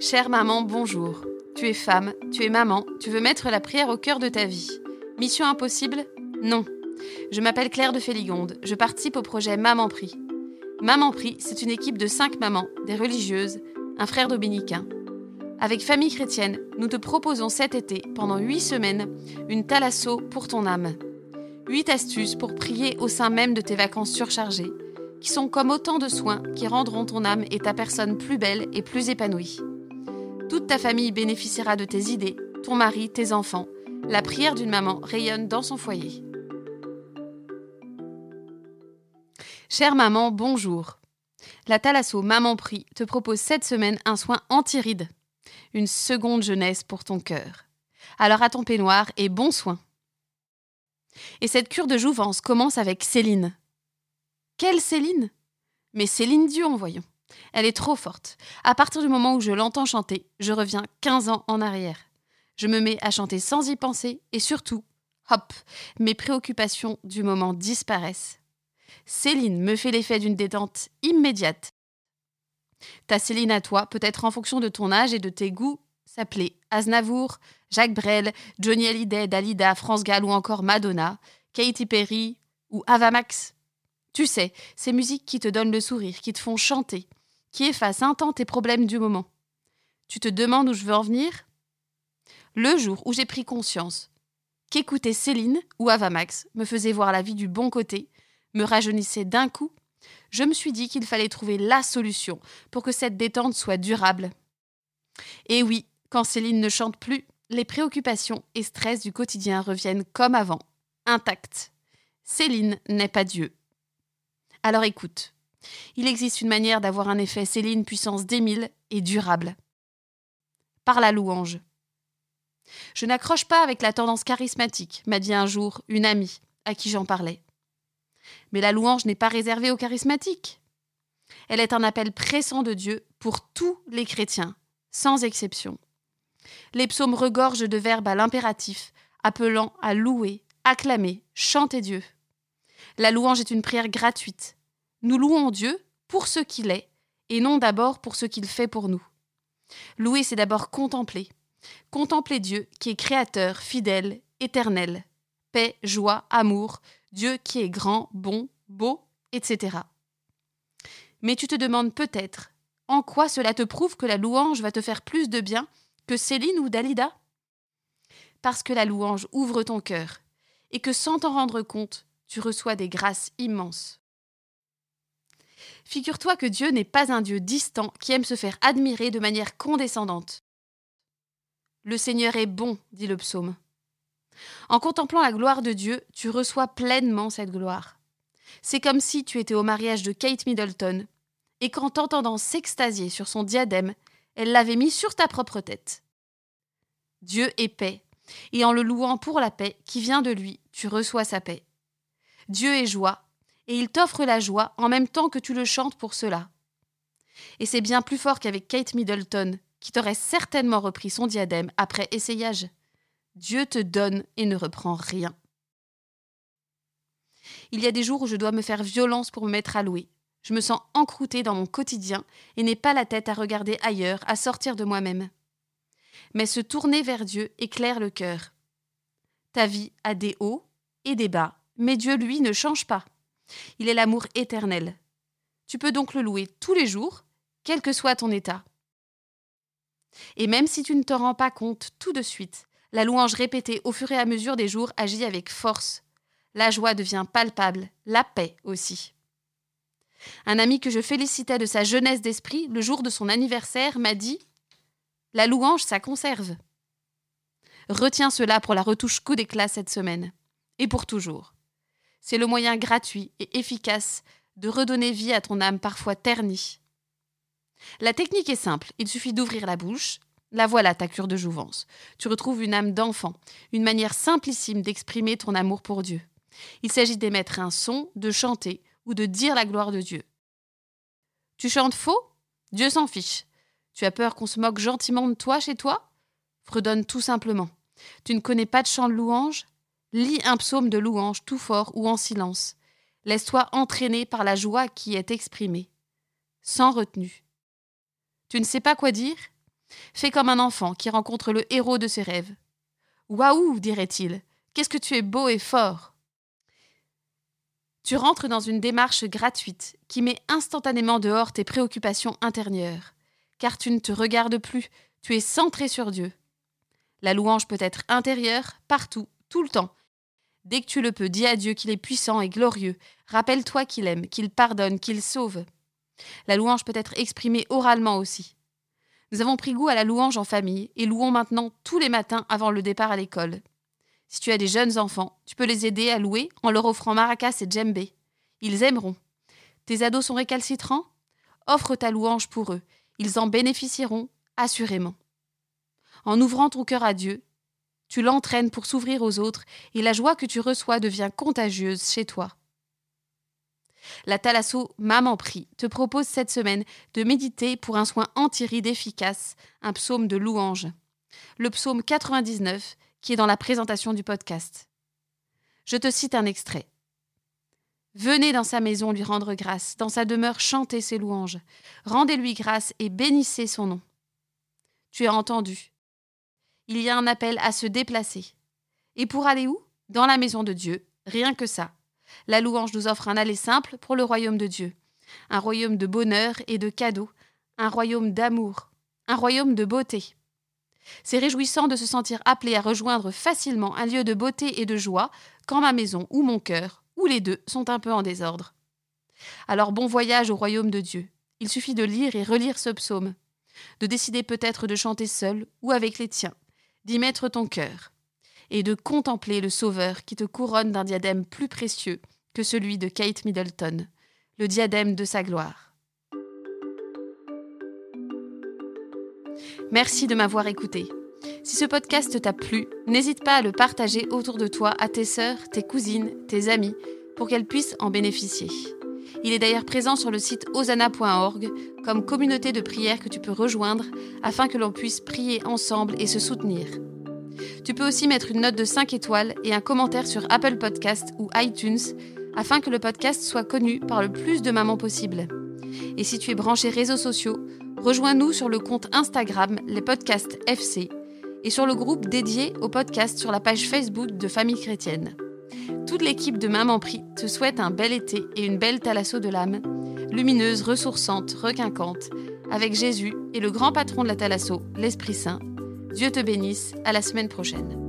Chère maman, bonjour. Tu es femme, tu es maman, tu veux mettre la prière au cœur de ta vie. Mission impossible? Non. Je m'appelle Claire de Féligonde, je participe au projet Maman Prie. Maman Prie, c'est une équipe de cinq mamans, des religieuses, un frère dominicain. Avec Famille Chrétienne, nous te proposons cet été, pendant huit semaines, une thalasso pour ton âme. Huit astuces pour prier au sein même de tes vacances surchargées, qui sont comme autant de soins qui rendront ton âme et ta personne plus belle et plus épanouie. Toute ta famille bénéficiera de tes idées, ton mari, tes enfants. La prière d'une maman rayonne dans son foyer. Chère maman, bonjour. La Thalasso Maman Prie te propose cette semaine un soin anti-rides. Une seconde jeunesse pour ton cœur. Alors à ton peignoir et bon soin. Et cette cure de jouvence commence avec Céline. Quelle Céline? Mais Céline Dion, voyons. Elle est trop forte. À partir du moment où je l'entends chanter, je reviens 15 ans en arrière. Je me mets à chanter sans y penser et surtout, hop, mes préoccupations du moment disparaissent. Céline me fait l'effet d'une détente immédiate. Ta Céline à toi, peut-être en fonction de ton âge et de tes goûts, s'appelait Aznavour, Jacques Brel, Johnny Hallyday, Dalida, France Gall ou encore Madonna, Katy Perry ou Avamax. Tu sais, ces musiques qui te donnent le sourire, qui te font chanter, qui efface un temps tes problèmes du moment. Tu te demandes où je veux en venir? Le jour où j'ai pris conscience qu'écouter Céline ou Avamax me faisait voir la vie du bon côté, me rajeunissait d'un coup, je me suis dit qu'il fallait trouver la solution pour que cette détente soit durable. Et oui, quand Céline ne chante plus, les préoccupations et stress du quotidien reviennent comme avant, intacts. Céline n'est pas Dieu. Alors écoute, il existe une manière d'avoir un effet Céline puissance d'émile et durable. Par la louange. Je n'accroche pas avec la tendance charismatique, m'a dit un jour une amie à qui j'en parlais. Mais la louange n'est pas réservée aux charismatiques. Elle est un appel pressant de Dieu pour tous les chrétiens, sans exception. Les psaumes regorgent de verbes à l'impératif, appelant à louer, acclamer, chanter Dieu. La louange est une prière gratuite, nous louons Dieu pour ce qu'il est, et non d'abord pour ce qu'il fait pour nous. Louer, c'est d'abord contempler. Contempler Dieu qui est créateur, fidèle, éternel. Paix, joie, amour, Dieu qui est grand, bon, beau, etc. Mais tu te demandes peut-être en quoi cela te prouve que la louange va te faire plus de bien que Céline ou Dalida? Parce que la louange ouvre ton cœur et que sans t'en rendre compte, tu reçois des grâces immenses. Figure-toi que Dieu n'est pas un Dieu distant qui aime se faire admirer de manière condescendante. Le Seigneur est bon, dit le psaume. En contemplant la gloire de Dieu, tu reçois pleinement cette gloire. C'est comme si tu étais au mariage de Kate Middleton, et qu'en t'entendant s'extasier sur son diadème, elle l'avait mis sur ta propre tête. Dieu est paix, et en le louant pour la paix qui vient de lui, tu reçois sa paix. Dieu est joie, et il t'offre la joie en même temps que tu le chantes pour cela. Et c'est bien plus fort qu'avec Kate Middleton, qui t'aurait certainement repris son diadème après essayage. Dieu te donne et ne reprend rien. Il y a des jours où je dois me faire violence pour me mettre à louer. Je me sens encroûtée dans mon quotidien et n'ai pas la tête à regarder ailleurs, à sortir de moi-même. Mais se tourner vers Dieu éclaire le cœur. Ta vie a des hauts et des bas, mais Dieu, lui, ne change pas. Il est l'amour éternel. Tu peux donc le louer tous les jours, quel que soit ton état. Et même si tu ne te rends pas compte tout de suite, la louange répétée au fur et à mesure des jours agit avec force. La joie devient palpable, la paix aussi. Un ami que je félicitais de sa jeunesse d'esprit le jour de son anniversaire m'a dit La louange, ça conserve. Retiens cela pour la retouche coup d'éclat cette semaine, et pour toujours. C'est le moyen gratuit et efficace de redonner vie à ton âme parfois ternie. La technique est simple, il suffit d'ouvrir la bouche. La voilà ta cure de jouvence. Tu retrouves une âme d'enfant, une manière simplissime d'exprimer ton amour pour Dieu. Il s'agit d'émettre un son, de chanter ou de dire la gloire de Dieu. Tu chantes faux? Dieu s'en fiche. Tu as peur qu'on se moque gentiment de toi chez toi? Fredonne tout simplement. Tu ne connais pas de chant de louange? Lis un psaume de louange tout fort ou en silence. Laisse-toi entraîner par la joie qui est exprimée, sans retenue. Tu ne sais pas quoi dire? Fais comme un enfant qui rencontre le héros de ses rêves. Waouh, dirait-il, qu'est-ce que tu es beau et fort. Tu rentres dans une démarche gratuite qui met instantanément dehors tes préoccupations intérieures, car tu ne te regardes plus, tu es centré sur Dieu. La louange peut être intérieure, partout, tout le temps. Dès que tu le peux, dis à Dieu qu'il est puissant et glorieux. Rappelle-toi qu'il aime, qu'il pardonne, qu'il sauve. La louange peut être exprimée oralement aussi. Nous avons pris goût à la louange en famille et louons maintenant tous les matins avant le départ à l'école. Si tu as des jeunes enfants, tu peux les aider à louer en leur offrant maracas et djembé. Ils aimeront. Tes ados sont récalcitrants? Offre ta louange pour eux. Ils en bénéficieront assurément. En ouvrant ton cœur à Dieu, tu l'entraînes pour s'ouvrir aux autres et la joie que tu reçois devient contagieuse chez toi. La Thalasso Maman Prie te propose cette semaine de méditer pour un soin anti-ride efficace, un psaume de louange. Le psaume 99 qui est dans la présentation du podcast. Je te cite un extrait. Venez dans sa maison lui rendre grâce, dans sa demeure chanter ses louanges. Rendez-lui grâce et bénissez son nom. Tu as entendu. Il y a un appel à se déplacer. Et pour aller où? Dans la maison de Dieu, rien que ça. La louange nous offre un aller simple pour le royaume de Dieu. Un royaume de bonheur et de cadeaux, un royaume d'amour, un royaume de beauté. C'est réjouissant de se sentir appelé à rejoindre facilement un lieu de beauté et de joie quand ma maison ou mon cœur, ou les deux, sont un peu en désordre. Alors bon voyage au royaume de Dieu. Il suffit de lire et relire ce psaume, de décider peut-être de chanter seul ou avec les tiens, d'y mettre ton cœur, et de contempler le Sauveur qui te couronne d'un diadème plus précieux que celui de Kate Middleton, le diadème de sa gloire. Merci de m'avoir écouté. Si ce podcast t'a plu, n'hésite pas à le partager autour de toi à tes sœurs, tes cousines, tes amis, pour qu'elles puissent en bénéficier. Il est d'ailleurs présent sur le site osana.org comme communauté de prière que tu peux rejoindre afin que l'on puisse prier ensemble et se soutenir. Tu peux aussi mettre une note de 5 étoiles et un commentaire sur Apple Podcast ou iTunes afin que le podcast soit connu par le plus de mamans possible. Et si tu es branché réseaux sociaux, Rejoins-nous sur le compte Instagram Les Podcasts FC et sur le groupe dédié au podcast sur la page Facebook de Famille Chrétienne. Toute l'équipe de Maman Prie te souhaite un bel été et une belle thalasso de l'âme, lumineuse, ressourçante, requinquante, avec Jésus et le grand patron de la thalasso, l'Esprit Saint. Dieu te bénisse, à la semaine prochaine.